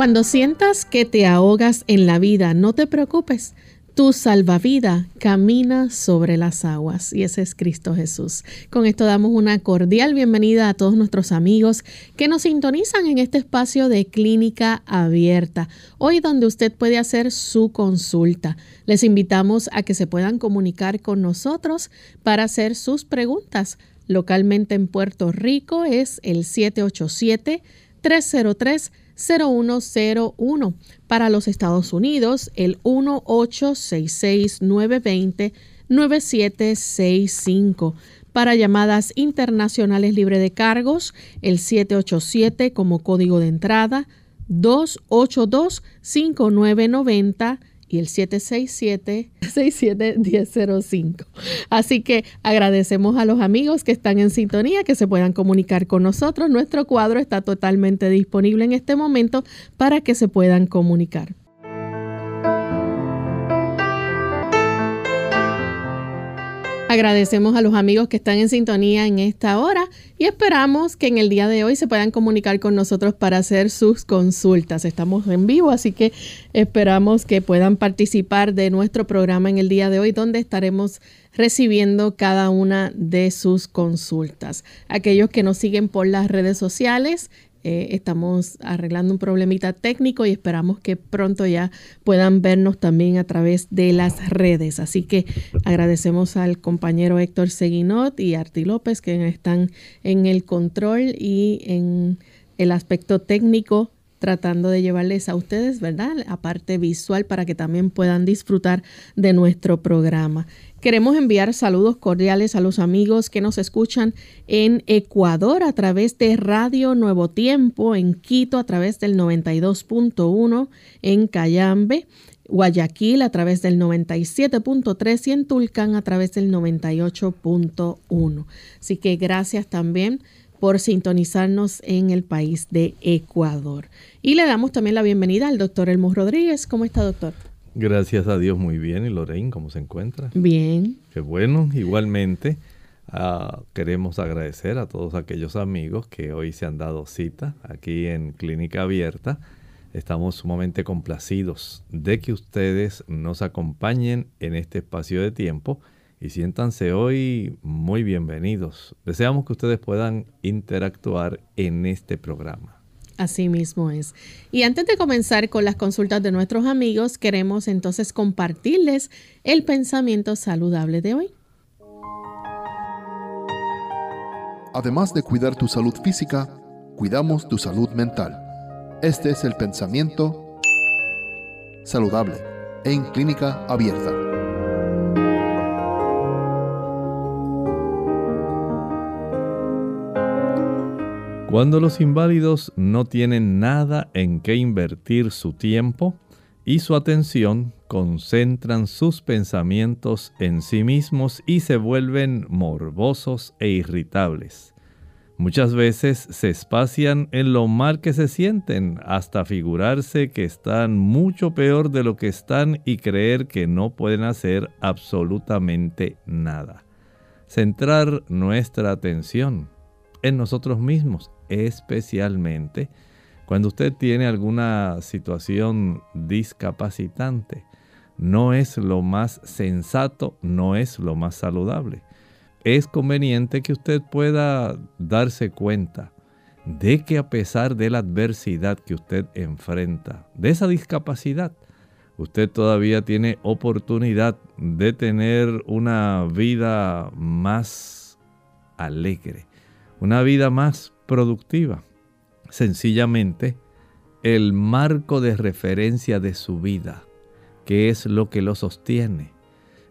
Cuando sientas que te ahogas en la vida, no te preocupes. Tu salvavida camina sobre las aguas y ese es Cristo Jesús. Con esto damos una cordial bienvenida a todos nuestros amigos que nos sintonizan en este espacio de clínica abierta, hoy donde usted puede hacer su consulta. Les invitamos a que se puedan comunicar con nosotros para hacer sus preguntas. Localmente en Puerto Rico es el 787 303 0101. Para los Estados Unidos, el 1866-920-9765. Para llamadas internacionales libre de cargos, el 787 como código de entrada, 282-5990 y el 767-671005. Así que agradecemos a los amigos que están en sintonía, que se puedan comunicar con nosotros. Nuestro cuadro está totalmente disponible en este momento para que se puedan comunicar. Agradecemos a los amigos que están en sintonía en esta hora y esperamos que en el día de hoy se puedan comunicar con nosotros para hacer sus consultas. Estamos en vivo, así que esperamos que puedan participar de nuestro programa en el día de hoy, donde estaremos recibiendo cada una de sus consultas. Aquellos que nos siguen por las redes sociales, eh, estamos arreglando un problemita técnico y esperamos que pronto ya puedan vernos también a través de las redes. Así que agradecemos al compañero Héctor Seguinot y Arti López que están en el control y en el aspecto técnico tratando de llevarles a ustedes, ¿verdad? La parte visual para que también puedan disfrutar de nuestro programa. Queremos enviar saludos cordiales a los amigos que nos escuchan en Ecuador a través de Radio Nuevo Tiempo, en Quito a través del 92.1, en Cayambe, Guayaquil a través del 97.3 y en Tulcán a través del 98.1. Así que gracias también por sintonizarnos en el país de Ecuador. Y le damos también la bienvenida al doctor Elmo Rodríguez. ¿Cómo está, doctor? Gracias a Dios, muy bien. ¿Y Lorraine, cómo se encuentra? Bien. Qué bueno. Igualmente, ah, queremos agradecer a todos aquellos amigos que hoy se han dado cita aquí en Clínica Abierta. Estamos sumamente complacidos de que ustedes nos acompañen en este espacio de tiempo y siéntanse hoy muy bienvenidos. Deseamos que ustedes puedan interactuar en este programa. Así mismo es. Y antes de comenzar con las consultas de nuestros amigos, queremos entonces compartirles el pensamiento saludable de hoy. Además de cuidar tu salud física, cuidamos tu salud mental. Este es el pensamiento saludable en clínica abierta. Cuando los inválidos no tienen nada en qué invertir su tiempo y su atención, concentran sus pensamientos en sí mismos y se vuelven morbosos e irritables. Muchas veces se espacian en lo mal que se sienten hasta figurarse que están mucho peor de lo que están y creer que no pueden hacer absolutamente nada. Centrar nuestra atención en nosotros mismos especialmente cuando usted tiene alguna situación discapacitante. No es lo más sensato, no es lo más saludable. Es conveniente que usted pueda darse cuenta de que a pesar de la adversidad que usted enfrenta, de esa discapacidad, usted todavía tiene oportunidad de tener una vida más alegre, una vida más productiva. Sencillamente, el marco de referencia de su vida, que es lo que lo sostiene,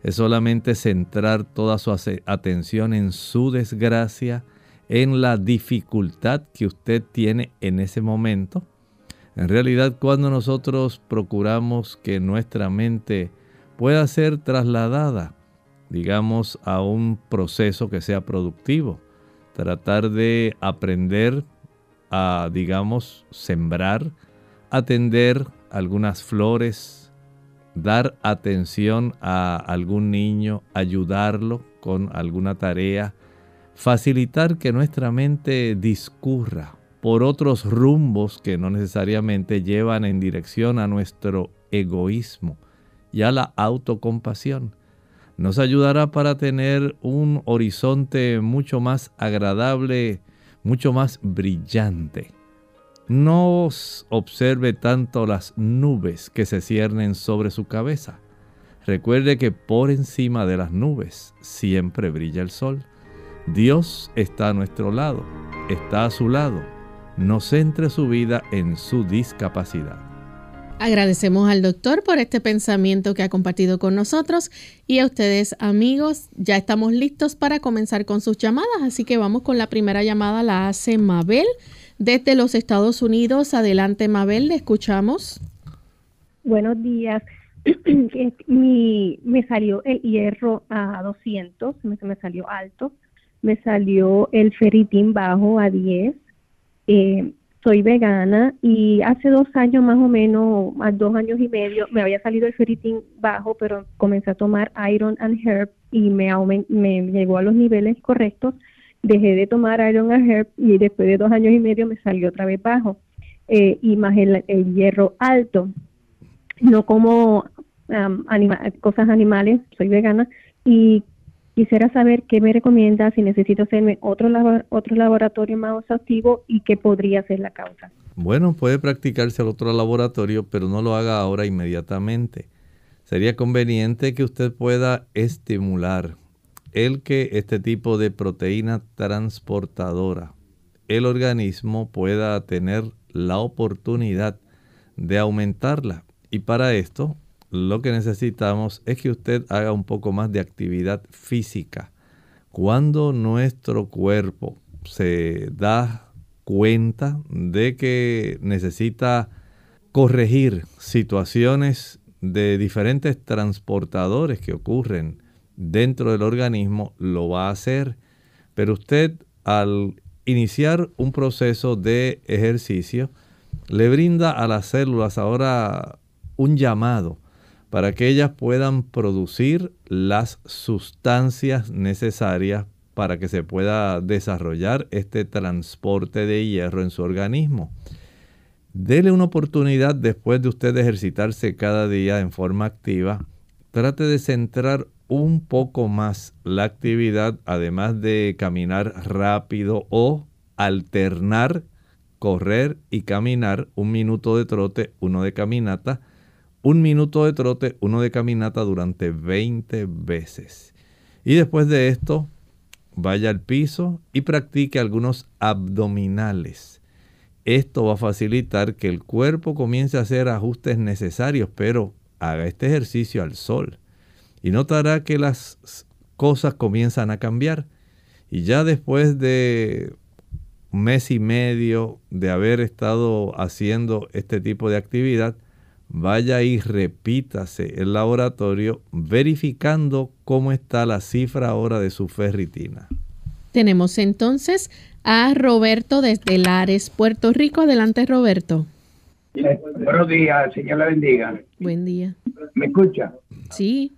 es solamente centrar toda su atención en su desgracia, en la dificultad que usted tiene en ese momento. En realidad, cuando nosotros procuramos que nuestra mente pueda ser trasladada, digamos, a un proceso que sea productivo, tratar de aprender a, digamos, sembrar, atender algunas flores, dar atención a algún niño, ayudarlo con alguna tarea, facilitar que nuestra mente discurra por otros rumbos que no necesariamente llevan en dirección a nuestro egoísmo y a la autocompasión. Nos ayudará para tener un horizonte mucho más agradable, mucho más brillante. No observe tanto las nubes que se ciernen sobre su cabeza. Recuerde que por encima de las nubes siempre brilla el sol. Dios está a nuestro lado, está a su lado. No centre su vida en su discapacidad. Agradecemos al doctor por este pensamiento que ha compartido con nosotros y a ustedes amigos, ya estamos listos para comenzar con sus llamadas, así que vamos con la primera llamada, la hace Mabel desde los Estados Unidos. Adelante Mabel, le escuchamos. Buenos días. Me salió el hierro a 200, me, salió alto, me salió el ferritín bajo a 10. Eh, soy vegana y hace dos años más o menos, más dos años y medio, me había salido el ferritin bajo, pero comencé a tomar Iron and Herb y me, me llegó a los niveles correctos. Dejé de tomar Iron and Herb y después de dos años y medio me salió otra vez bajo. Eh, y más el, hierro alto. No como cosas animales, soy vegana y Quisiera saber qué me recomienda, si necesito hacerme otro, otro laboratorio más exhaustivo y qué podría ser la causa. Bueno, puede practicarse al otro laboratorio, pero no lo haga ahora inmediatamente. Sería conveniente que usted pueda estimular el que este tipo de proteína transportadora, el organismo pueda tener la oportunidad de aumentarla. Y para esto lo que necesitamos es que usted haga un poco más de actividad física. Cuando nuestro cuerpo se da cuenta de que necesita corregir situaciones de diferentes transportadores que ocurren dentro del organismo, lo va a hacer. Pero usted al iniciar un proceso de ejercicio, le brinda a las células ahora un llamado para que ellas puedan producir las sustancias necesarias para que se pueda desarrollar este transporte de hierro en su organismo. Dele una oportunidad después de usted ejercitarse cada día en forma activa. Trate de centrar un poco más la actividad, además de caminar rápido o alternar, correr y caminar, un minuto de trote, uno de caminata, un minuto de trote, uno de caminata durante 20 veces. Y después de esto, vaya al piso y practique algunos abdominales. Esto va a facilitar que el cuerpo comience a hacer ajustes necesarios, pero haga este ejercicio al sol. Y notará que las cosas comienzan a cambiar. Y ya después de un mes y medio de haber estado haciendo este tipo de actividad, vaya y repítase el laboratorio verificando cómo está la cifra ahora de su ferritina. Tenemos entonces a Roberto desde Lares, Puerto Rico. Adelante, Roberto. buenos días, Señor la bendiga. Buen día. ¿Me escucha? Sí.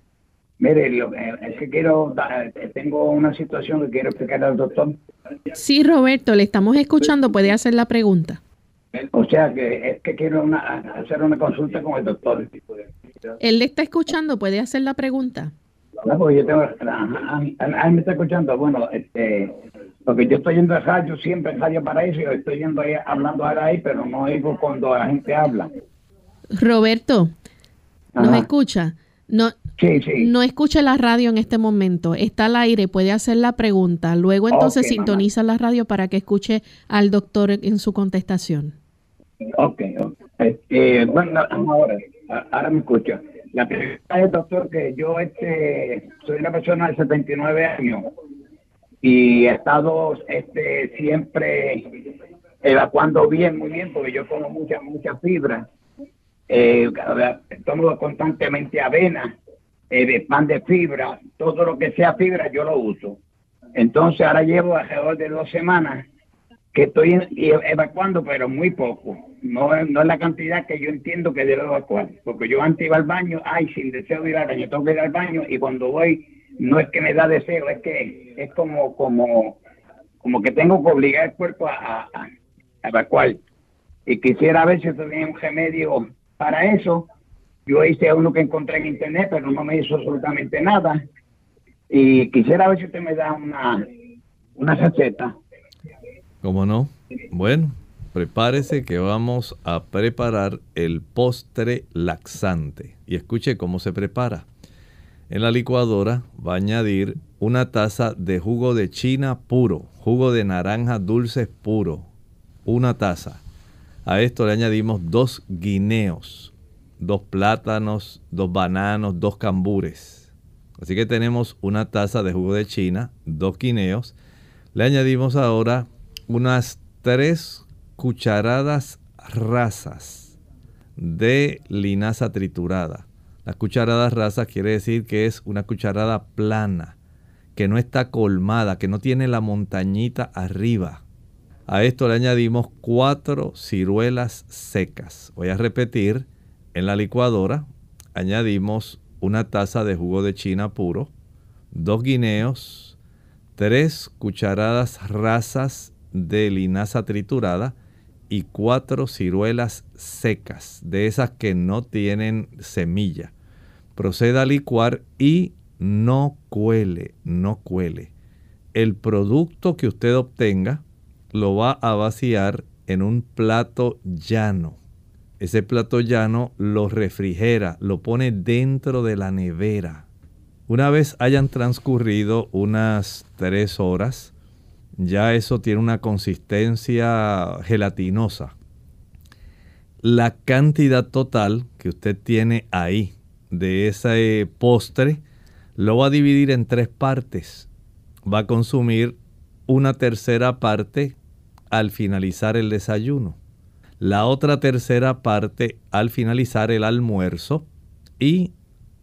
Mire, es que quiero, eh, tengo una situación que quiero explicar al doctor. Sí, Roberto, le estamos escuchando. Puede hacer la pregunta. O sea que es que quiero hacer una consulta con el doctor. Él le está escuchando, puede hacer la pregunta. No, porque yo tengo, a, me está escuchando. Bueno, este, porque yo estoy yendo a radio, siempre radio para eso, yo estoy yendo ahí, hablando ahora ahí, pero no oigo cuando la gente habla. Roberto, ¿nos escucha? No, sí, sí. no escucha la radio en este momento, está al aire, puede hacer la pregunta, luego entonces sintoniza la radio para que escuche al doctor en su contestación. Ok, este, bueno, ahora, ahora me escucha. La pregunta es, doctor, que yo este, soy una persona de 79 años y he estado este, siempre evacuando bien, muy bien, porque yo como mucha, mucha fibra. Eh, tomo constantemente avena, eh, pan de fibra, todo lo que sea fibra yo lo uso. Entonces ahora llevo alrededor de dos semanas que estoy evacuando, pero muy poco. No, no es la cantidad que yo entiendo que debo evacuar. Porque yo antes iba al baño, ay, sin deseo de ir al baño, tengo que ir al baño y cuando voy no es que me da deseo, es que es como, como, como que tengo que obligar el cuerpo a, a, evacuar. Y quisiera ver si tenía un remedio para eso. Yo hice uno que encontré en internet, pero no me hizo absolutamente nada. Y quisiera ver si usted me da una, una receta. ¿Cómo no? Bueno, prepárese que vamos a preparar el postre laxante. Y escuche cómo se prepara. En la licuadora va a añadir una taza de jugo de china puro, jugo de naranja dulce puro, una taza. A esto le añadimos dos guineos, dos plátanos, dos bananos, dos cambures. Así que tenemos una taza de jugo de china, dos guineos. Le añadimos ahora unas tres cucharadas rasas de linaza triturada. La cucharada rasa quiere decir que es una cucharada plana, que no está colmada, que no tiene la montañita arriba. A esto le añadimos cuatro ciruelas secas. Voy a repetir, en la licuadora añadimos una taza de jugo de china puro, dos guineos, tres cucharadas rasas de linaza triturada y cuatro ciruelas secas, de esas que no tienen semilla. Proceda a licuar y no cuele, no cuele. El producto que usted obtenga lo va a vaciar en un plato llano. Ese plato llano lo refrigera, lo pone dentro de la nevera. Una vez hayan transcurrido unas tres horas, ya eso tiene una consistencia gelatinosa. La cantidad total que usted tiene ahí de ese postre lo va a dividir en tres partes. Va a consumir una tercera parte al finalizar el desayuno, la otra tercera parte al finalizar el almuerzo y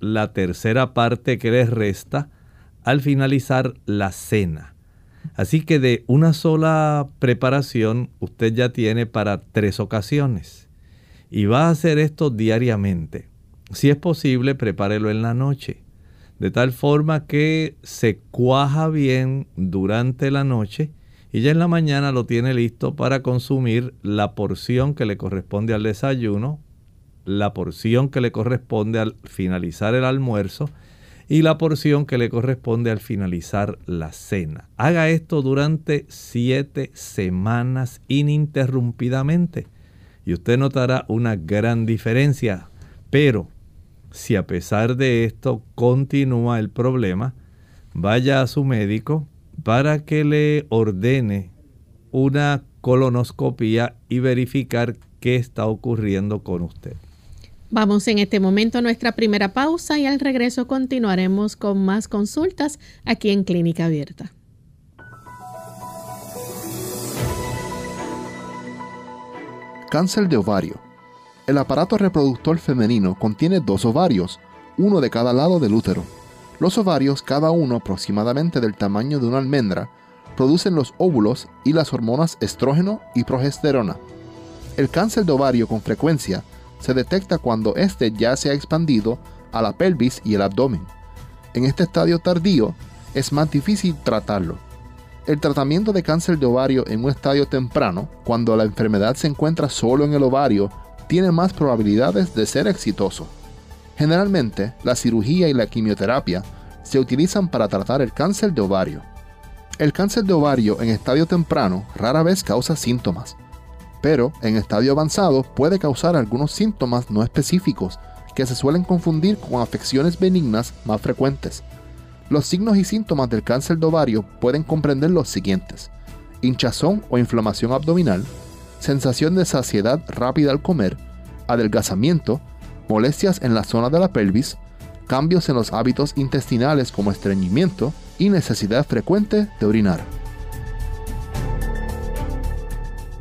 la tercera parte que le resta al finalizar la cena. Así que de una sola preparación usted ya tiene para tres ocasiones. Y va a hacer esto diariamente. Si es posible, prepárelo en la noche. De tal forma que se cuaja bien durante la noche y ya en la mañana lo tiene listo para consumir la porción que le corresponde al desayuno, la porción que le corresponde al finalizar el almuerzo y la porción que le corresponde al finalizar la cena. Haga esto durante siete semanas ininterrumpidamente y usted notará una gran diferencia. Pero si a pesar de esto continúa el problema, vaya a su médico para que le ordene una colonoscopia y verificar qué está ocurriendo con usted. Vamos en este momento a nuestra primera pausa y al regreso continuaremos con más consultas aquí en Clínica Abierta. Cáncer de ovario. El aparato reproductor femenino contiene dos ovarios, uno de cada lado del útero. Los ovarios, cada uno aproximadamente del tamaño de una almendra, producen los óvulos y las hormonas estrógeno y progesterona. El cáncer de ovario con frecuencia se detecta cuando éste ya se ha expandido a la pelvis y el abdomen. En este estadio tardío es más difícil tratarlo. El tratamiento de cáncer de ovario en un estadio temprano, cuando la enfermedad se encuentra solo en el ovario, tiene más probabilidades de ser exitoso. Generalmente, la cirugía y la quimioterapia se utilizan para tratar el cáncer de ovario. El cáncer de ovario en estadio temprano rara vez causa síntomas pero en estadio avanzado puede causar algunos síntomas no específicos que se suelen confundir con afecciones benignas más frecuentes. Los signos y síntomas del cáncer de ovario pueden comprender los siguientes. Hinchazón o inflamación abdominal, sensación de saciedad rápida al comer, adelgazamiento, molestias en la zona de la pelvis, cambios en los hábitos intestinales como estreñimiento, y necesidad frecuente de orinar.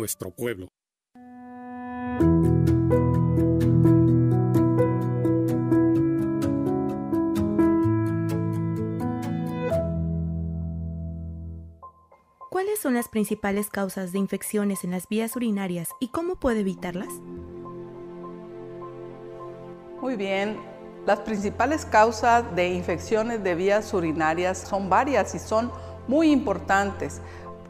nuestro pueblo. ¿Cuáles son las principales causas de infecciones en las vías urinarias y cómo puede evitarlas? Muy bien, las principales causas de infecciones de vías urinarias son varias y son muy importantes.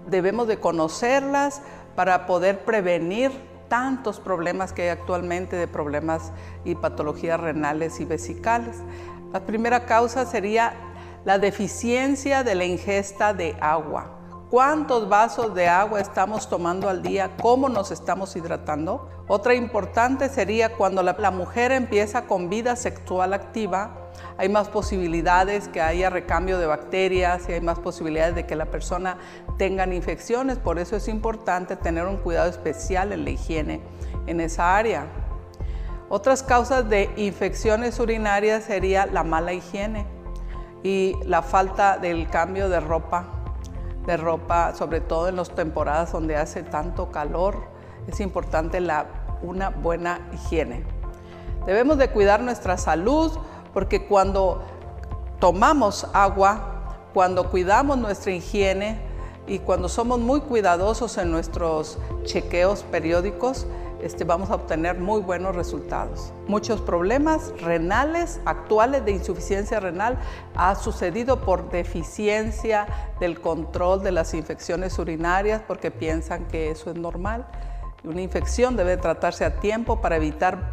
Debemos de conocerlas, para poder prevenir tantos problemas que hay actualmente de problemas y patologías renales y vesicales. La primera causa sería la deficiencia de la ingesta de agua. ¿Cuántos vasos de agua estamos tomando al día? ¿Cómo nos estamos hidratando? Otra importante sería cuando la, mujer empieza con vida sexual activa, hay más posibilidades que haya recambio de bacterias y hay más posibilidades de que la persona tenga infecciones. Por eso es importante tener un cuidado especial en la higiene en esa área. Otras causas de infecciones urinarias sería la mala higiene y la falta del cambio de ropa, de ropa, sobre todo en las temporadas donde hace tanto calor. Es importante la, una buena higiene. Debemos de cuidar nuestra salud, porque cuando tomamos agua, cuando cuidamos nuestra higiene y cuando somos muy cuidadosos en nuestros chequeos periódicos, este, vamos a obtener muy buenos resultados. Muchos problemas renales actuales de insuficiencia renal ha sucedido por deficiencia del control de las infecciones urinarias porque piensan que eso es normal. Una infección debe tratarse a tiempo para evitar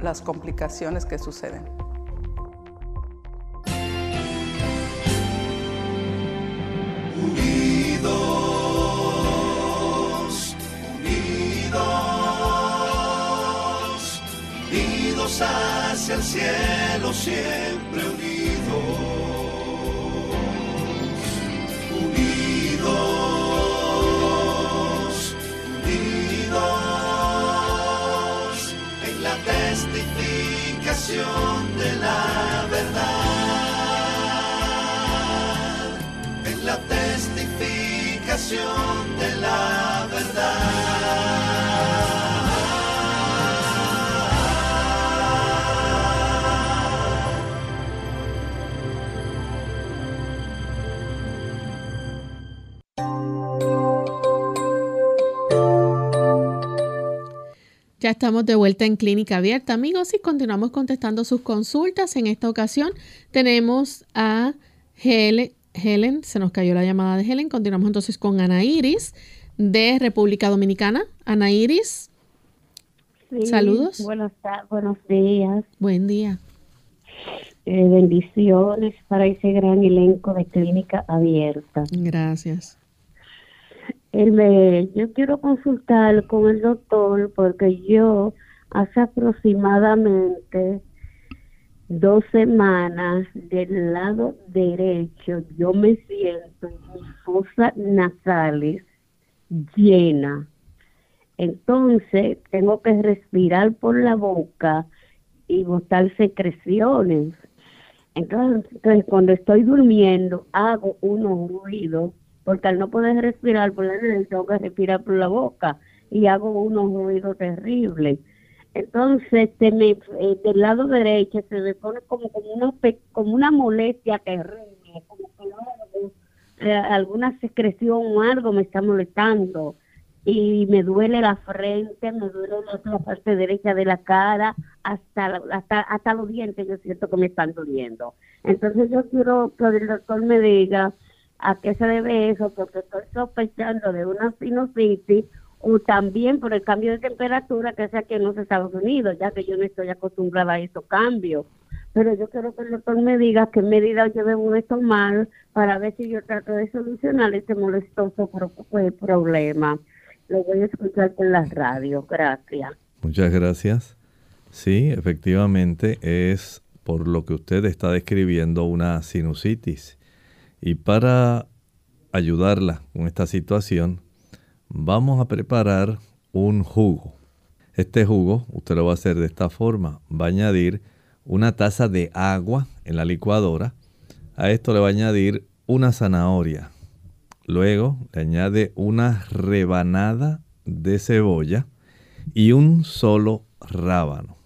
las complicaciones que suceden. El cielo, siempre unidos. Unidos, unidos en la testificación de la verdad. de la verdad. Ya estamos de vuelta en Clínica Abierta, amigos, y continuamos contestando sus consultas. En esta ocasión tenemos a Helen Helen, se nos cayó la llamada de Helen. Continuamos entonces con Ana Iris de República Dominicana. Ana Iris. Saludos. Buenos, buenos días. Buen día. Eh, bendiciones para ese gran elenco de Clínica Abierta. Gracias. Yo quiero consultar con el doctor porque yo hace aproximadamente dos semanas del lado derecho yo me siento mis fosas nasales llena. Entonces tengo que respirar por la boca y botar secreciones. Entonces, cuando estoy durmiendo hago unos ruidos porque al no poder respirar por la nariz tengo que respirar por la boca y hago unos ruidos terribles. Entonces, me, eh, del lado derecho se me pone como, como, una, como una molestia terrible, como que eh, alguna secreción o algo me está molestando. Y me duele la frente, me duele la, parte derecha de la cara, hasta, hasta, hasta los dientes yo siento que me están doliendo. Entonces yo quiero que el doctor me diga a qué se debe eso, porque estoy sospechando de una sinusitis o también por el cambio de temperatura que sea aquí en los Estados Unidos, ya que yo no estoy acostumbrada a estos cambios. pero yo quiero que el doctor me diga qué medidas yo debo de tomar para ver si yo trato de solucionar este molestoso pues, problema. Lo voy a escuchar por la radio. Gracias. Muchas gracias. Sí, efectivamente es por lo que usted está describiendo una sinusitis. Y para ayudarla con esta situación, vamos a preparar un jugo. Este jugo usted lo va a hacer de esta forma. Va a añadir una taza de agua en la licuadora. A esto le va a añadir una zanahoria. Luego le añade una rebanada de cebolla y un solo rábano.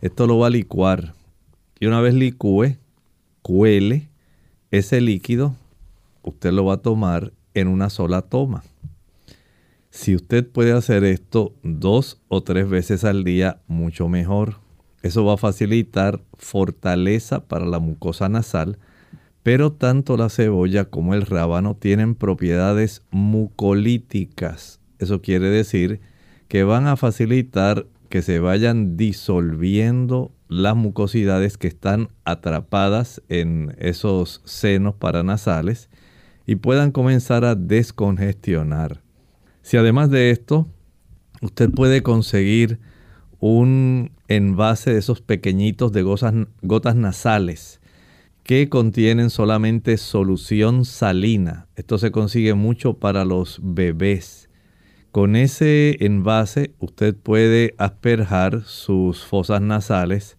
Esto lo va a licuar. Y una vez licúe, cuele ese líquido, usted lo va a tomar en una sola toma. Si usted puede hacer esto dos o tres veces al día, mucho mejor. Eso va a facilitar fortaleza para la mucosa nasal, pero tanto la cebolla como el rábano tienen propiedades mucolíticas. Eso quiere decir que van a facilitar que se vayan disolviendo las mucosidades que están atrapadas en esos senos paranasales y puedan comenzar a descongestionar. Si además de esto, usted puede conseguir un envase de esos pequeñitos de gotas, nasales que contienen solamente solución salina. Esto se consigue mucho para los bebés. Con ese envase usted puede asperjar sus fosas nasales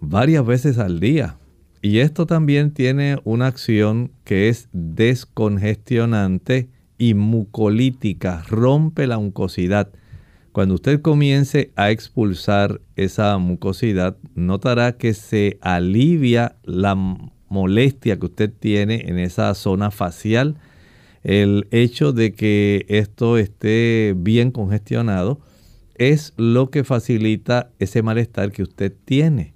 varias veces al día. Y esto también tiene una acción que es descongestionante y mucolítica, rompe la mucosidad. Cuando usted comience a expulsar esa mucosidad, notará que se alivia la molestia que usted tiene en esa zona facial. El hecho de que esto esté bien congestionado es lo que facilita ese malestar que usted tiene.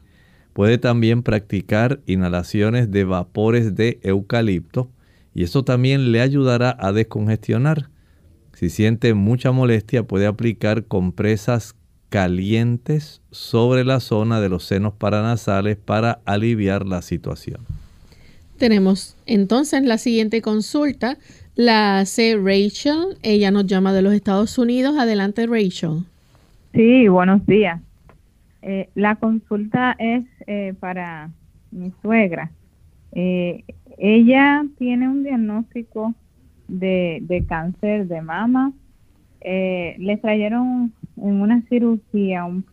Puede también practicar inhalaciones de vapores de eucalipto y eso también le ayudará a descongestionar. Si siente mucha molestia, puede aplicar compresas calientes sobre la zona de los senos paranasales para aliviar la situación. Tenemos entonces la siguiente consulta. La hace Rachel. Ella nos llama de los Estados Unidos. Adelante, Rachel. Sí, buenos días. Eh, la consulta es eh, para mi suegra. Eh, ella tiene un diagnóstico de, cáncer de mama. Eh, le trajeron en una cirugía un,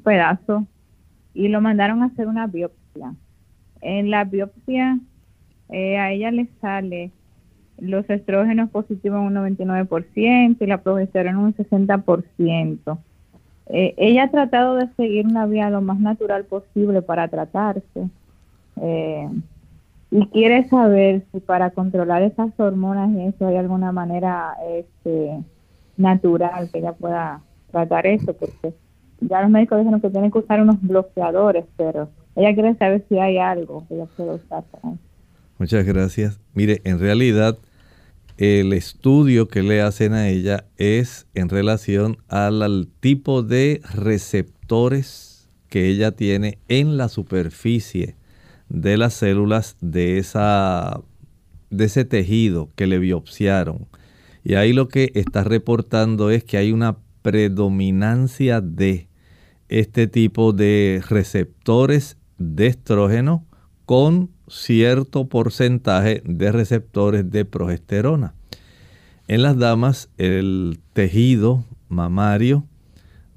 pedazo y lo mandaron a hacer una biopsia. En la biopsia a ella le sale los estrógenos positivos en un 99% y la progesterona un 60%. Eh, ella ha tratado de seguir una vía lo más natural posible para tratarse. Eh, y quiere saber si para controlar esas hormonas y eso hay alguna manera este, natural que ella pueda tratar eso, porque ya los médicos dijeron que tienen que usar unos bloqueadores, pero ella quiere saber si hay algo que ella pueda usar Muchas gracias. Mire, en realidad el estudio que le hacen a ella es en relación al tipo de receptores que ella tiene en la superficie de las células de, esa, de ese tejido que le biopsiaron. Y ahí lo que está reportando es que hay una predominancia de este tipo de receptores de estrógeno con cierto porcentaje de receptores de progesterona. En las damas, el tejido mamario,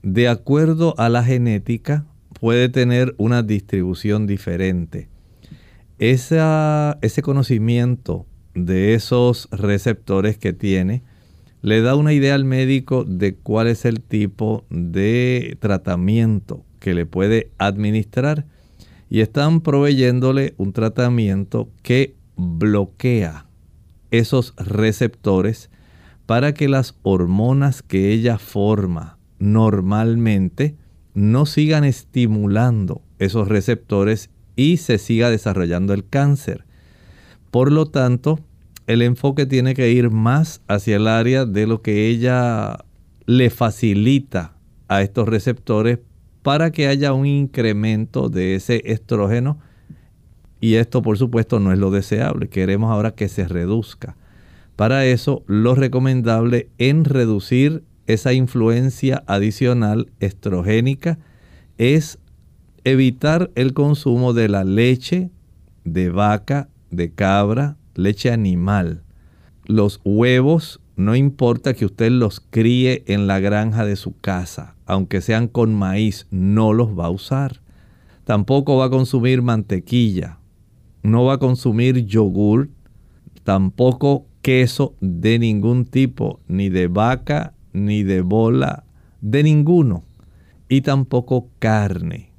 de acuerdo a la genética, puede tener una distribución diferente ese conocimiento de esos receptores que tiene le da una idea al médico de cuál es el tipo de tratamiento que le puede administrar y están proveyéndole un tratamiento que bloquea esos receptores para que las hormonas que ella forma normalmente no sigan estimulando esos receptores y se siga desarrollando el cáncer. Por lo tanto, el enfoque tiene que ir más hacia el área de lo que ella le facilita a estos receptores para que haya un incremento de ese estrógeno. Y esto por supuesto no es lo deseable, queremos ahora que se reduzca. Para eso lo recomendable en reducir esa influencia adicional estrogénica es evitar el consumo de la leche de vaca, de cabra, leche animal. Los huevos, no importa que usted los críe en la granja de su casa, aunque sean con maíz, no los va a usar. Tampoco va a consumir mantequilla, no va a consumir yogur, tampoco queso de ningún tipo, ni de vaca, ni de bola, de ninguno. Y tampoco carne,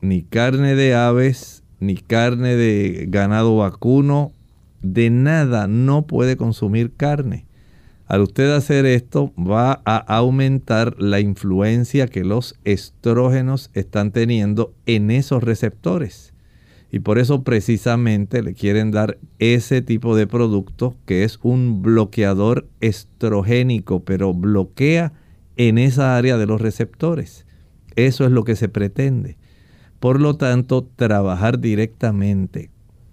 ni carne de aves, ni carne de ganado vacuno, de nada no puede consumir carne. Al usted hacer esto va a aumentar la influencia que los estrógenos están teniendo en esos receptores. Y por eso precisamente le quieren dar ese tipo de producto que es un bloqueador estrogénico, pero bloquea en esa área de los receptores. Eso es lo que se pretende. Por lo tanto, trabajar directamente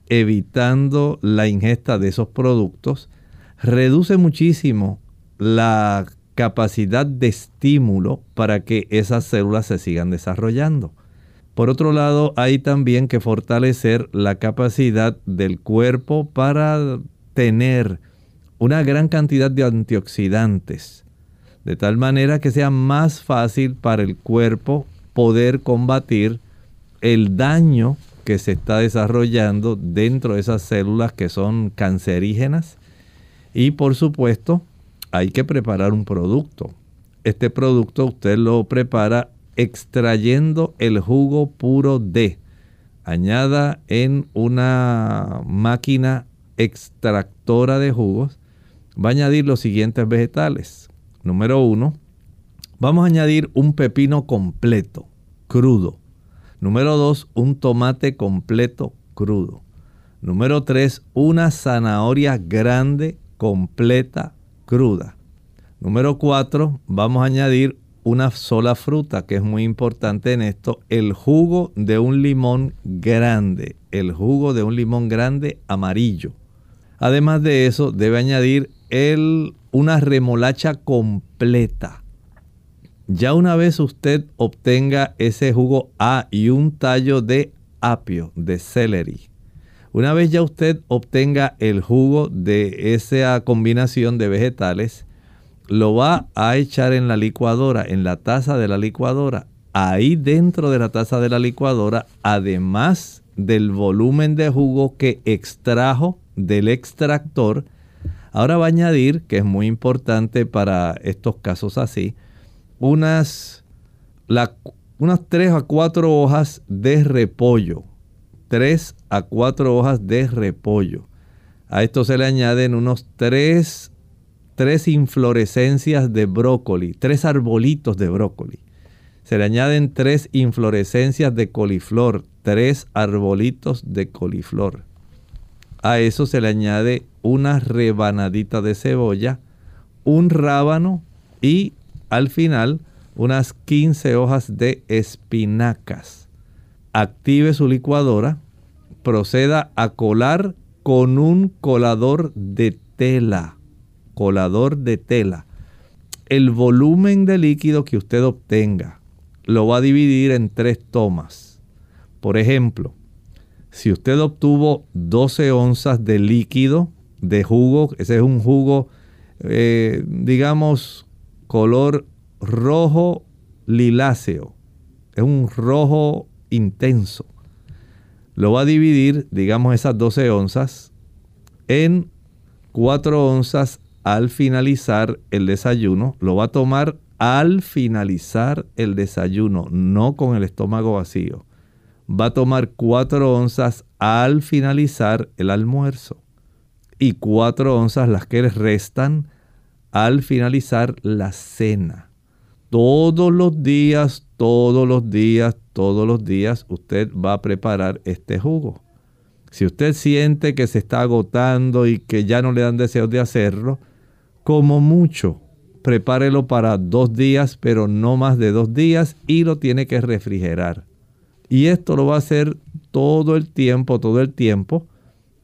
evitando la ingesta de esos productos reduce muchísimo la capacidad de estímulo para que esas células se sigan desarrollando. Por otro lado, hay también que fortalecer la capacidad del cuerpo para tener una gran cantidad de antioxidantes, de tal manera que sea más fácil para el cuerpo poder combatir el daño que se está desarrollando dentro de esas células que son cancerígenas. Y por supuesto, hay que preparar un producto. Este producto usted lo prepara extrayendo el jugo puro de. Añada en una máquina extractora de jugos. Va a añadir los siguientes vegetales. Número uno, vamos a añadir un pepino completo, crudo. Número 2, un tomate completo crudo. Número 3, una zanahoria grande, completa, cruda. Número 4, vamos a añadir una sola fruta, que es muy importante en esto, el jugo de un limón grande, el jugo de un limón grande amarillo. Además de eso, debe añadir el, una remolacha completa ya una vez usted obtenga ese jugo A y un tallo de apio, de celery, una vez ya usted obtenga el jugo de esa combinación de vegetales, lo va a echar en la licuadora, en la taza de la licuadora. Ahí dentro de la taza de la licuadora, además del volumen de jugo que extrajo del extractor, ahora va a añadir, que es muy importante para estos casos así, unas, unas 3 a 4 hojas de repollo. 3 a 4 hojas de repollo. A esto se le añaden unos 3, 3 inflorescencias de brócoli, 3 arbolitos de brócoli. Se le añaden 3 inflorescencias de coliflor, 3 arbolitos de coliflor. A eso se le añade una rebanadita de cebolla, un rábano y al final unas 15 hojas de espinacas. Active su licuadora, proceda a colar con un colador de tela. Colador de tela. El volumen de líquido que usted obtenga lo va a dividir en tres tomas. Por ejemplo, si usted obtuvo 12 onzas de líquido, de jugo, ese es un jugo, eh, digamos, color rojo liláceo. Es un rojo intenso. Lo va a dividir, digamos, esas 12 onzas en 4 onzas al finalizar el desayuno. Lo va a tomar al finalizar el desayuno, no con el estómago vacío. Va a tomar 4 onzas al finalizar el almuerzo y 4 onzas las que restan al finalizar la cena. Todos los días, todos los días, todos los días usted va a preparar este jugo. Si usted siente que se está agotando y que ya no le dan deseos de hacerlo, como mucho, prepárelo para dos días, pero no más de dos días y lo tiene que refrigerar. Y esto lo va a hacer todo el tiempo, todo el tiempo,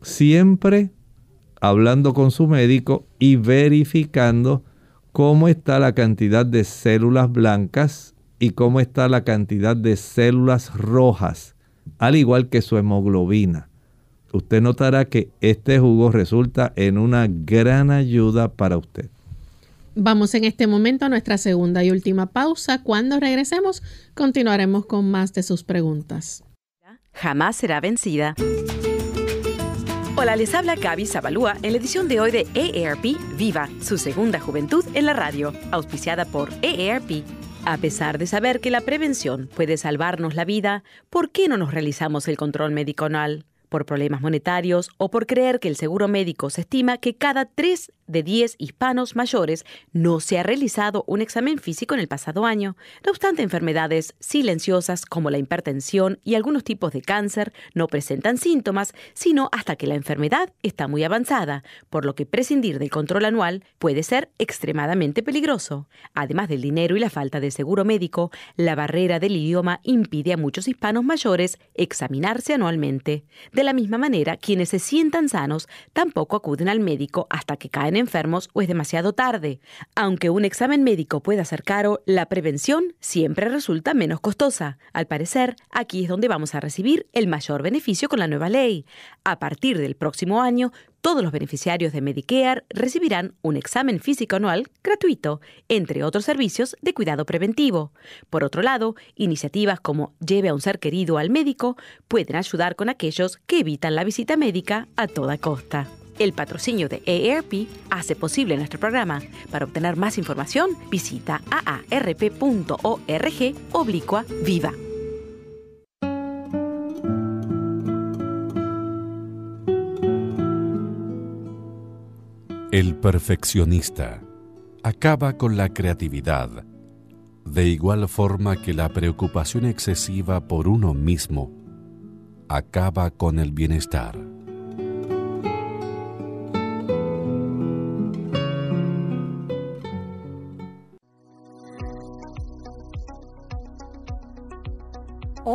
siempre hablando con su médico y verificando cómo está la cantidad de células blancas y cómo está la cantidad de células rojas, al igual que su hemoglobina. Usted notará que este jugo resulta en una gran ayuda para usted. Vamos en este momento a nuestra segunda y última pausa. Cuando regresemos, continuaremos con más de sus preguntas. Jamás será vencida. Hola, les habla Gaby Zabalúa en la edición de hoy de EARP Viva, su segunda juventud en la radio, auspiciada por EARP. A pesar de saber que la prevención puede salvarnos la vida, ¿por qué no nos realizamos el control médico? Por problemas monetarios o por creer que el seguro médico se estima que cada 3 de 10 hispanos mayores no se ha realizado un examen físico en el pasado año. No obstante, enfermedades silenciosas como la hipertensión y algunos tipos de cáncer no presentan síntomas, sino hasta que la enfermedad está muy avanzada, por lo que prescindir del control anual puede ser extremadamente peligroso. Además del dinero y la falta de seguro médico, la barrera del idioma impide a muchos hispanos mayores examinarse anualmente. De la misma manera, quienes se sientan sanos tampoco acuden al médico hasta que caen enfermos o es demasiado tarde. Aunque un examen médico pueda ser caro, la prevención siempre resulta menos costosa. Al parecer, aquí es donde vamos a recibir el mayor beneficio con la nueva ley. A partir del próximo año, todos los beneficiarios de Medicare recibirán un examen físico anual gratuito, entre otros servicios de cuidado preventivo. Por otro lado, iniciativas como Lleve a un ser querido al médico pueden ayudar con aquellos que evitan la visita médica a toda costa. El patrocinio de AARP hace posible nuestro programa. Para obtener más información, visita aarp.org oblicua viva. El perfeccionista acaba con la creatividad, de igual forma que la preocupación excesiva por uno mismo acaba con el bienestar.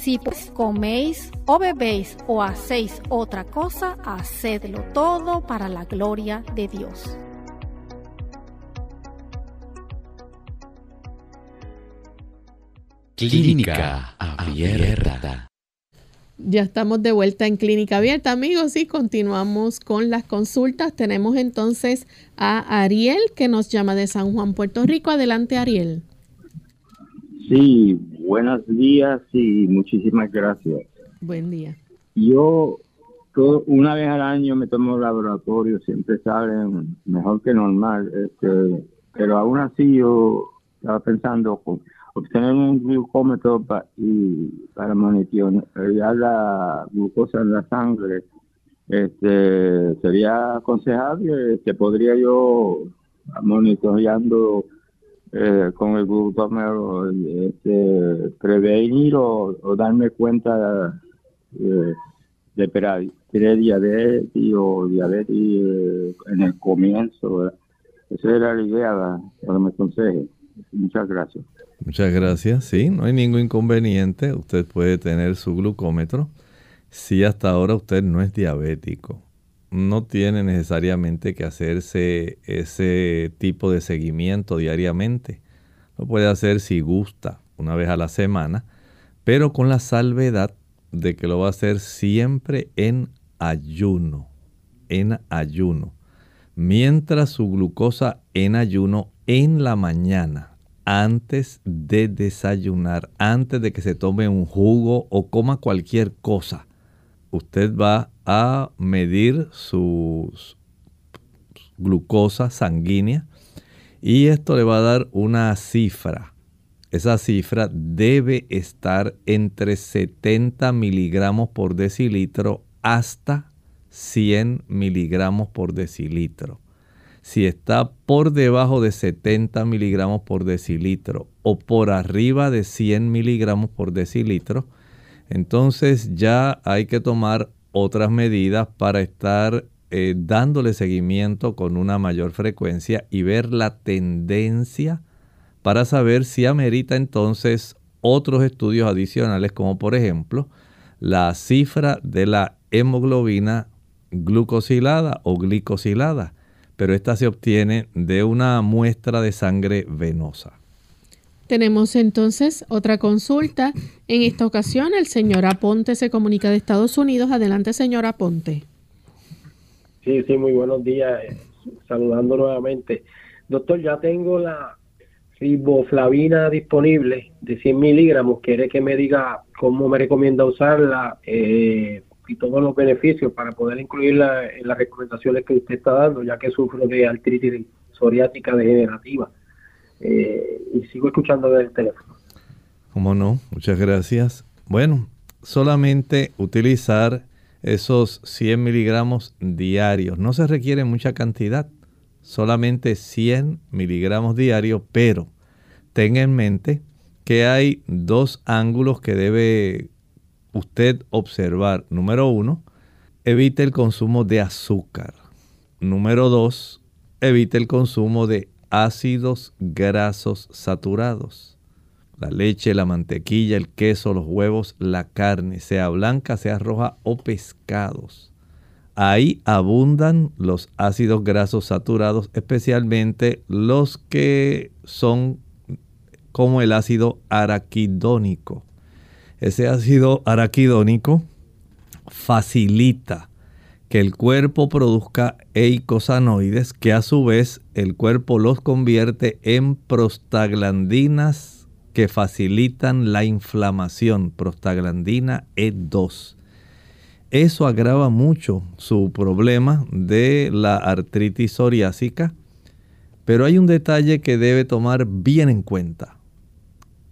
Si pues coméis o bebéis o hacéis otra cosa, hacedlo todo para la gloria de Dios. Clínica Abierta. Ya estamos de vuelta en Clínica Abierta, amigos, y continuamos con las consultas. Tenemos entonces a Ariel que nos llama de San Juan, Puerto Rico. Adelante, Ariel. Sí, buenos días y muchísimas gracias. Buen día. Yo una vez al año me tomo laboratorio, siempre salen mejor que normal, este, pero aún así yo estaba pensando obtener un glucómetro y para monitorear la glucosa en la sangre. Este, sería aconsejable que podría yo monitoreando eh, con el glucómetro este, prevenir o, darme cuenta eh, de prediabetes o diabetes eh, en el comienzo. Esa era la idea para que me aconseje. Muchas gracias. Muchas gracias. Sí, no hay ningún inconveniente. Usted puede tener su glucómetro. Si hasta ahora usted no es diabético, no tiene necesariamente que hacerse ese tipo de seguimiento diariamente. Lo puede hacer si gusta, una vez a la semana, pero con la salvedad de que lo va a hacer siempre en ayuno, en ayuno. Mientras su glucosa en ayuno en la mañana, antes de desayunar, antes de que se tome un jugo o coma cualquier cosa, usted va a medir su glucosa sanguínea y esto le va a dar una cifra. Esa cifra debe estar entre 70 miligramos por decilitro hasta 100 miligramos por decilitro. Si está por debajo de 70 miligramos por decilitro o por arriba de 100 miligramos por decilitro, entonces ya hay que tomar otras medidas para estar eh, dándole seguimiento con una mayor frecuencia y ver la tendencia para saber si amerita entonces otros estudios adicionales como por ejemplo la cifra de la hemoglobina glucosilada o glicosilada, pero esta se obtiene de una muestra de sangre venosa. Tenemos entonces otra consulta. En esta ocasión el señor Aponte se comunica de Estados Unidos. Adelante, señor Aponte. Sí, sí, muy buenos días. Saludando nuevamente. Doctor, ya tengo la riboflavina disponible de 100 miligramos. ¿Quiere que me diga cómo me recomienda usarla eh, y todos los beneficios para poder incluirla en las recomendaciones que usted está dando, ya que sufro de artritis psoriática degenerativa? Eh, y sigo escuchando del teléfono. ¿Cómo no? Muchas gracias. Bueno, solamente utilizar esos 100 miligramos diarios. No se requiere mucha cantidad, solamente 100 miligramos diarios, pero tenga en mente que hay dos ángulos que debe usted observar. Número uno, evite el consumo de azúcar. Número dos, evite el consumo de ácidos grasos saturados. La leche, la mantequilla, el queso, los huevos, la carne, sea blanca, sea roja o pescados. Ahí abundan los ácidos grasos saturados, especialmente los que son como el ácido araquidónico. Ese ácido araquidónico facilita que el cuerpo produzca eicosanoides, que a su vez el cuerpo los convierte en prostaglandinas que facilitan la inflamación, prostaglandina E2. Eso agrava mucho su problema de la artritis psoriásica, pero hay un detalle que debe tomar bien en cuenta.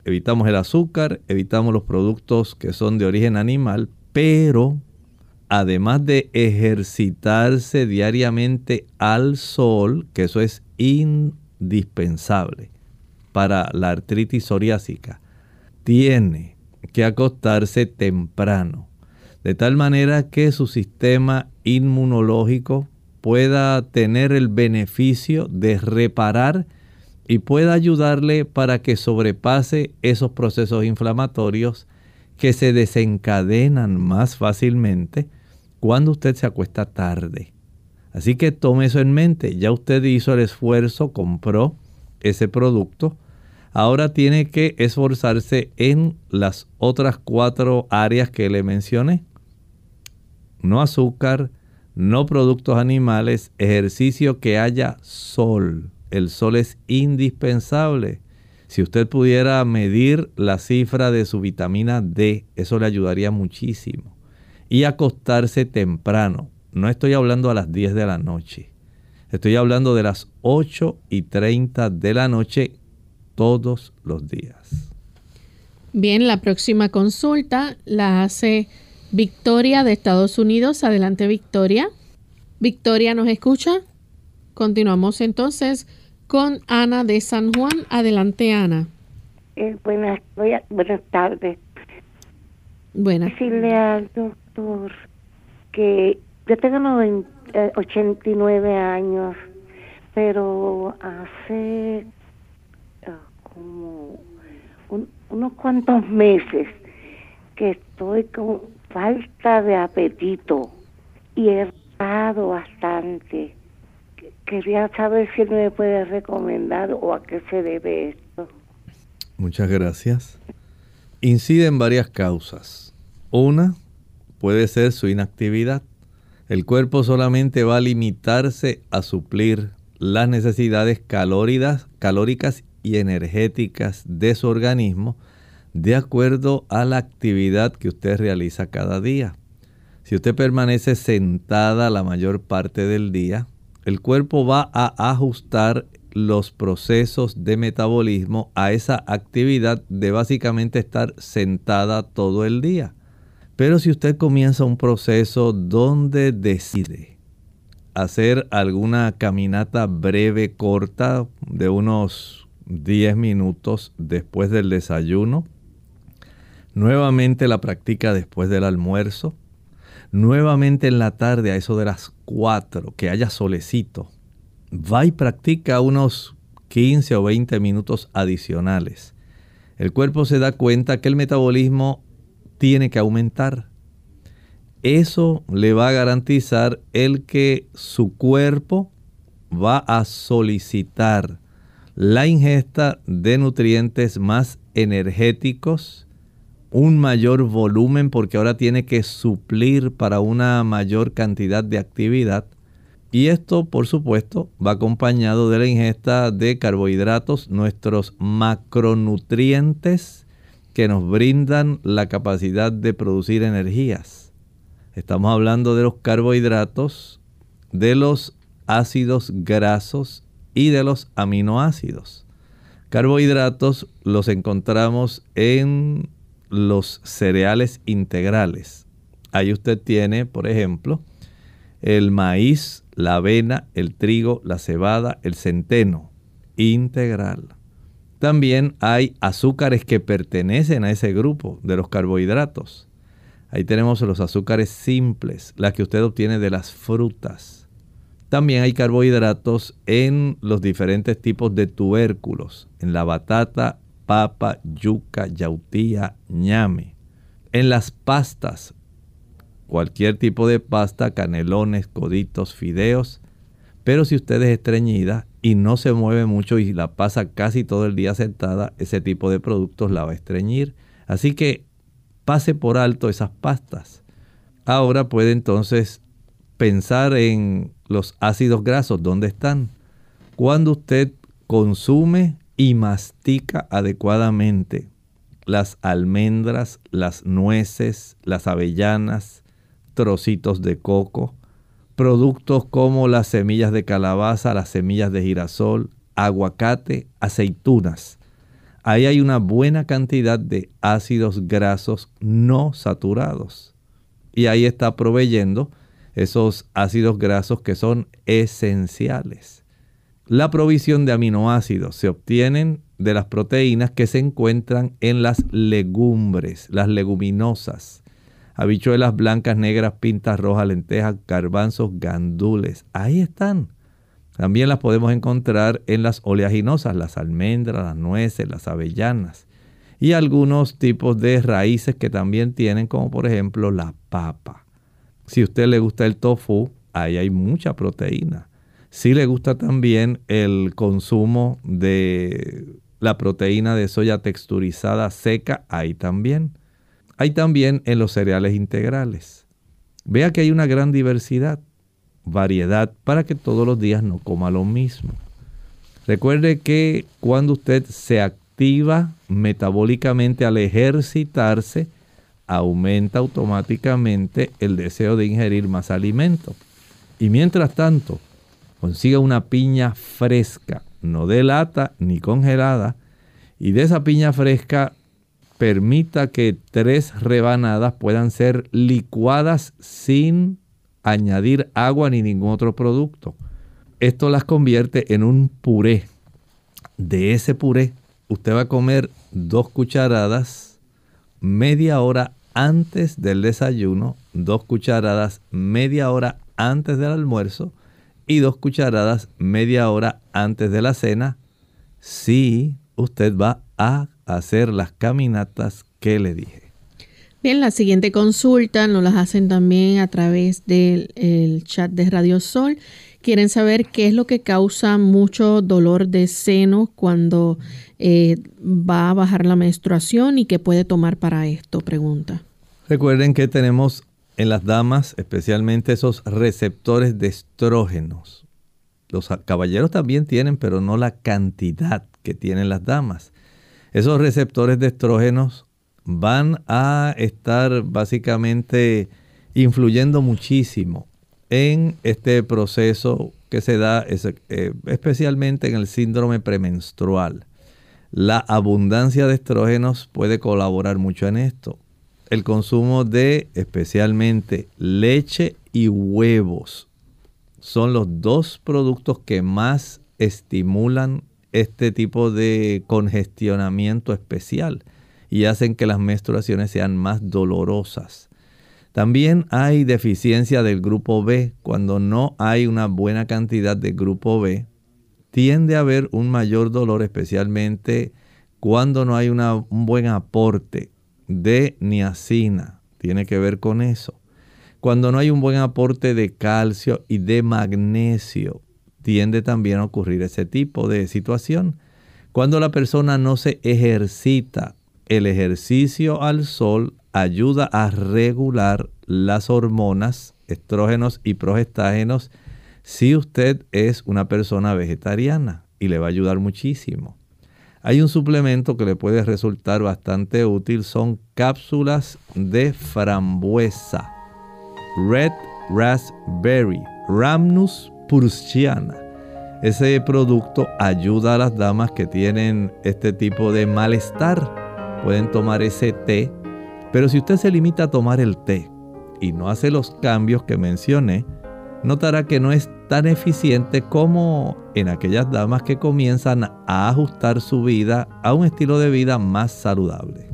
Evitamos el azúcar, evitamos los productos que son de origen animal, pero además de ejercitarse diariamente al sol, que eso es indispensable para la artritis psoriásica, tiene que acostarse temprano, de tal manera que su sistema inmunológico pueda tener el beneficio de reparar y pueda ayudarle para que sobrepase esos procesos inflamatorios que se desencadenan más fácilmente cuando usted se acuesta tarde. Así que tome eso en mente. Ya usted hizo el esfuerzo, compró ese producto. Ahora tiene que esforzarse en las otras cuatro áreas que le mencioné. No azúcar, no productos animales, ejercicio que haya sol. El sol es indispensable. Si usted pudiera medir la cifra de su vitamina D, eso le ayudaría muchísimo y acostarse temprano. No estoy hablando a las 10 de la noche. Estoy hablando de las 8 y 30 de la noche todos los días. Bien, la próxima consulta la hace Victoria de Estados Unidos. Adelante, Victoria. Victoria, ¿nos escucha? Continuamos entonces con Ana de San Juan. Adelante, Ana. Eh, buenas, buenas tardes. Buenas. Decirle que yo tengo 89 eh, años, pero hace ah, como unos cuantos meses que estoy con falta de apetito y he estado bastante. Quería saber si me puede recomendar o a qué se debe esto. Muchas gracias. Incide en varias causas. Una puede ser su inactividad. El cuerpo solamente va a limitarse a suplir las necesidades calóricas, y energéticas de su organismo de acuerdo a la actividad que usted realiza cada día. Si usted permanece sentada la mayor parte del día, el cuerpo va a ajustar los procesos de metabolismo a esa actividad de básicamente estar sentada todo el día. Pero si usted comienza un proceso donde decide hacer alguna caminata breve, corta, de unos 10 minutos después del desayuno, nuevamente la practica después del almuerzo, nuevamente en la tarde a eso de las 4, que haya solecito, va y practica unos 15 o 20 minutos adicionales. El cuerpo se da cuenta que el metabolismo tiene que aumentar. Eso le va a garantizar el que su cuerpo va a solicitar la ingesta de nutrientes más energéticos, un mayor volumen porque ahora tiene que suplir para una mayor cantidad de actividad. Y esto, por supuesto, va acompañado de la ingesta de carbohidratos, nuestros macronutrientes que nos brindan la capacidad de producir energías. Estamos hablando de los carbohidratos, de los ácidos grasos y de los aminoácidos. Carbohidratos los encontramos en los cereales integrales. Ahí usted tiene, por ejemplo, el maíz, la avena, el trigo, la cebada, el centeno integral. También hay azúcares que pertenecen a ese grupo de los carbohidratos. Ahí tenemos los azúcares simples, las que usted obtiene de las frutas. También hay carbohidratos en los diferentes tipos de tubérculos, en la batata, papa, yuca, yautía, ñame. En las pastas, cualquier tipo de pasta, canelones, coditos, fideos. Pero si usted es estreñida y no se mueve mucho y la pasa casi todo el día sentada, ese tipo de productos la va a estreñir. Así que pase por alto esas pastas. Ahora puede entonces pensar en los ácidos grasos, ¿dónde están? Cuando usted consume y mastica adecuadamente las almendras, las nueces, las avellanas, trocitos de coco, productos como las semillas de calabaza, las semillas de girasol, aguacate, aceitunas. Ahí hay una buena cantidad de ácidos grasos no saturados. Y ahí está proveyendo esos ácidos grasos que son esenciales. La provisión de aminoácidos se obtienen de las proteínas que se encuentran en las legumbres, las leguminosas. Habichuelas blancas, negras, pintas rojas, lentejas, garbanzos, gandules. Ahí están. También las podemos encontrar en las oleaginosas, las almendras, las nueces, las avellanas. Y algunos tipos de raíces que también tienen, como por ejemplo la papa. Si a usted le gusta el tofu, ahí hay mucha proteína. Si le gusta también el consumo de la proteína de soya texturizada seca, ahí también. Hay también en los cereales integrales. Vea que hay una gran diversidad, variedad, para que todos los días no coma lo mismo. Recuerde que cuando usted se activa metabólicamente al ejercitarse, aumenta automáticamente el deseo de ingerir más alimento. Y mientras tanto, consiga una piña fresca, no de lata ni congelada, y de esa piña fresca permita que tres rebanadas puedan ser licuadas sin añadir agua ni ningún otro producto. Esto las convierte en un puré De ese puré, usted va a comer dos cucharadas media hora antes del desayuno, dos cucharadas media hora antes del almuerzo y dos cucharadas media hora antes de la cena si usted va a hacer las caminatas que le dije. Bien, la siguiente consulta nos las hacen también a través del chat de Radio Sol. Quieren saber qué es lo que causa mucho dolor de seno cuando eh, va a bajar la menstruación y qué puede tomar para esto, pregunta. Recuerden que tenemos en las damas especialmente esos receptores de estrógenos. Los caballeros también tienen, pero no la cantidad que tienen las damas. Esos receptores de estrógenos van a estar básicamente influyendo muchísimo en este proceso que se da eh, especialmente en el síndrome premenstrual. La abundancia de estrógenos puede colaborar mucho en esto el consumo de especialmente leche y huevos. Son los dos productos que más estimulan este tipo de congestionamiento especial y hacen que las menstruaciones sean más dolorosas. También hay deficiencia del grupo B. Cuando no hay una buena cantidad de grupo B, tiende a haber un mayor dolor, especialmente cuando no hay un buen aporte de niacina. Tiene que ver con eso. Cuando no hay un buen aporte de calcio y de magnesio, tiende también a ocurrir ese tipo de situación. Cuando la persona no se ejercita, el ejercicio al sol ayuda a regular las hormonas, estrógenos y progestágenos si usted es una persona vegetariana y le va a ayudar muchísimo. Hay un suplemento que le puede resultar bastante útil, son cápsulas de frambuesa. Red Raspberry, Ramnus pursiana. Ese producto ayuda a las damas que tienen este tipo de malestar. Pueden tomar ese té, pero si usted se limita a tomar el té y no hace los cambios que mencioné, notará que no es tan eficiente como en aquellas damas que comienzan a ajustar su vida a un estilo de vida más saludable.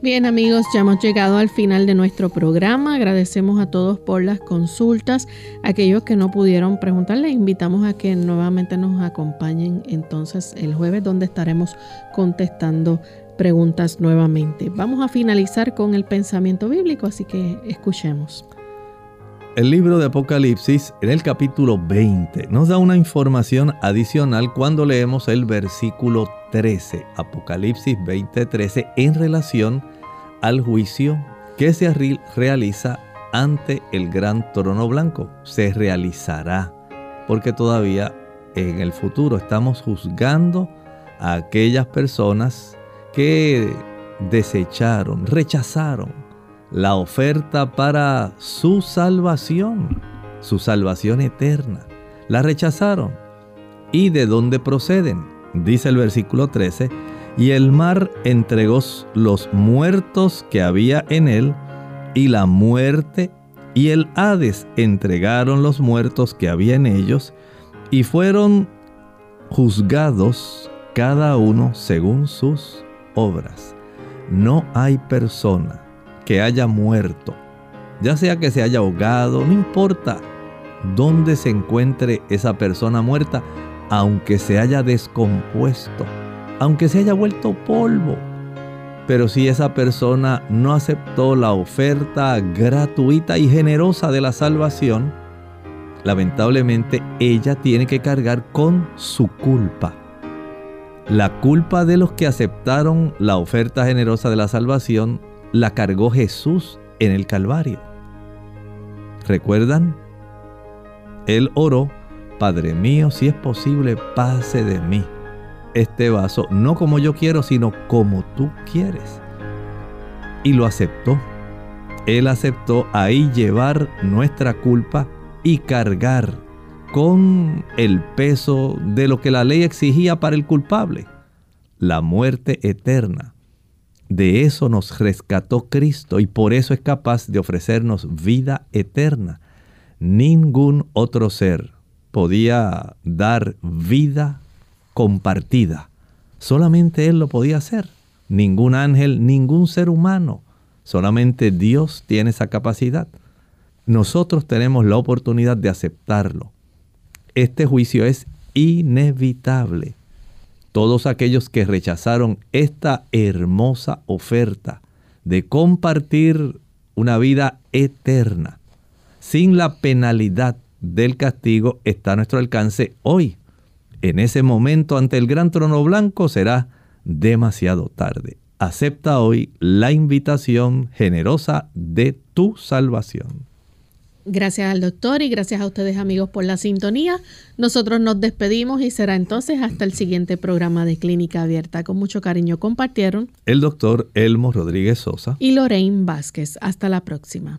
Bien amigos, ya hemos llegado al final de nuestro programa. Agradecemos a todos por las consultas. Aquellos que no pudieron preguntar, les invitamos a que nuevamente nos acompañen entonces el jueves donde estaremos contestando preguntas nuevamente. Vamos a finalizar con el pensamiento bíblico, así que escuchemos. El libro de Apocalipsis, en el capítulo 20, nos da una información adicional cuando leemos el versículo 13, Apocalipsis 20:13, en relación al juicio que se realiza ante el gran trono blanco. Se realizará, porque todavía en el futuro estamos juzgando a aquellas personas que desecharon, rechazaron la oferta para su salvación, su salvación eterna. La rechazaron. ¿Y de dónde proceden? Dice el versículo 13, y el mar entregó los muertos que había en él, y la muerte y el Hades entregaron los muertos que había en ellos, y fueron juzgados cada uno según sus obras. No hay persona que haya muerto, ya sea que se haya ahogado, no importa dónde se encuentre esa persona muerta, aunque se haya descompuesto, aunque se haya vuelto polvo. Pero si esa persona no aceptó la oferta gratuita y generosa de la salvación, lamentablemente ella tiene que cargar con su culpa. La culpa de los que aceptaron la oferta generosa de la salvación la cargó Jesús en el Calvario. ¿Recuerdan? Él oró, Padre mío, si es posible, pase de mí este vaso, no como yo quiero, sino como tú quieres. Y lo aceptó. Él aceptó ahí llevar nuestra culpa y cargar con el peso de lo que la ley exigía para el culpable, la muerte eterna. De eso nos rescató Cristo y por eso es capaz de ofrecernos vida eterna. Ningún otro ser podía dar vida compartida. Solamente Él lo podía hacer. Ningún ángel, ningún ser humano. Solamente Dios tiene esa capacidad. Nosotros tenemos la oportunidad de aceptarlo. Este juicio es inevitable. Todos aquellos que rechazaron esta hermosa oferta de compartir una vida eterna sin la penalidad del castigo está a nuestro alcance hoy. En ese momento ante el gran trono blanco será demasiado tarde. Acepta hoy la invitación generosa de tu salvación. Gracias al doctor y gracias a ustedes amigos por la sintonía. Nosotros nos despedimos y será entonces hasta el siguiente programa de Clínica Abierta. Con mucho cariño compartieron el doctor Elmo Rodríguez Sosa y Lorraine Vázquez. Hasta la próxima.